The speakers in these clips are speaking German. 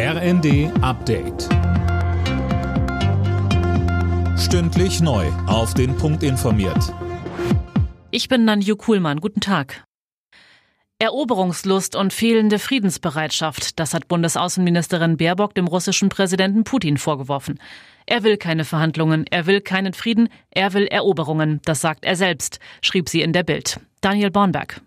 RND Update. Stündlich neu. Auf den Punkt informiert. Ich bin Nanju Kuhlmann. Guten Tag. Eroberungslust und fehlende Friedensbereitschaft, das hat Bundesaußenministerin Baerbock dem russischen Präsidenten Putin vorgeworfen. Er will keine Verhandlungen, er will keinen Frieden, er will Eroberungen, das sagt er selbst, schrieb sie in der Bild. Daniel Bornberg.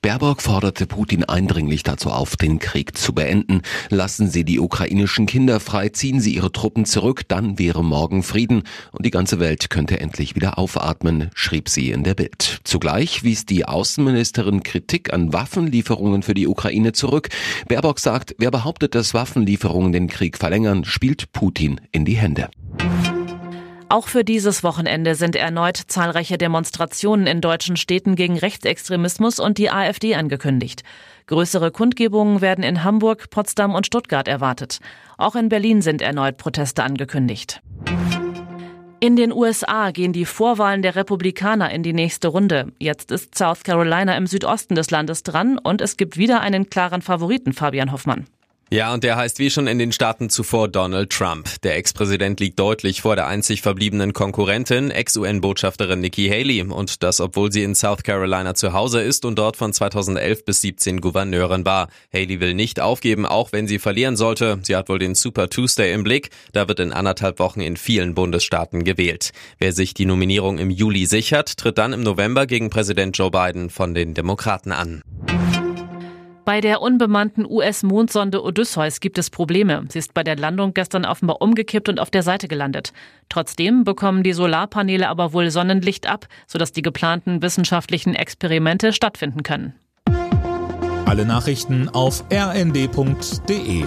Baerbock forderte Putin eindringlich dazu auf, den Krieg zu beenden. Lassen Sie die ukrainischen Kinder frei, ziehen Sie Ihre Truppen zurück, dann wäre morgen Frieden und die ganze Welt könnte endlich wieder aufatmen, schrieb sie in der Bild. Zugleich wies die Außenministerin Kritik an Waffenlieferungen für die Ukraine zurück. Baerbock sagt, wer behauptet, dass Waffenlieferungen den Krieg verlängern, spielt Putin in die Hände. Auch für dieses Wochenende sind erneut zahlreiche Demonstrationen in deutschen Städten gegen Rechtsextremismus und die AfD angekündigt. Größere Kundgebungen werden in Hamburg, Potsdam und Stuttgart erwartet. Auch in Berlin sind erneut Proteste angekündigt. In den USA gehen die Vorwahlen der Republikaner in die nächste Runde. Jetzt ist South Carolina im Südosten des Landes dran und es gibt wieder einen klaren Favoriten, Fabian Hoffmann. Ja, und der heißt wie schon in den Staaten zuvor Donald Trump. Der Ex-Präsident liegt deutlich vor der einzig verbliebenen Konkurrentin, Ex-UN-Botschafterin Nikki Haley. Und das, obwohl sie in South Carolina zu Hause ist und dort von 2011 bis 17 Gouverneurin war. Haley will nicht aufgeben, auch wenn sie verlieren sollte. Sie hat wohl den Super Tuesday im Blick. Da wird in anderthalb Wochen in vielen Bundesstaaten gewählt. Wer sich die Nominierung im Juli sichert, tritt dann im November gegen Präsident Joe Biden von den Demokraten an. Bei der unbemannten US-Mondsonde Odysseus gibt es Probleme. Sie ist bei der Landung gestern offenbar umgekippt und auf der Seite gelandet. Trotzdem bekommen die Solarpaneele aber wohl Sonnenlicht ab, sodass die geplanten wissenschaftlichen Experimente stattfinden können. Alle Nachrichten auf rnd.de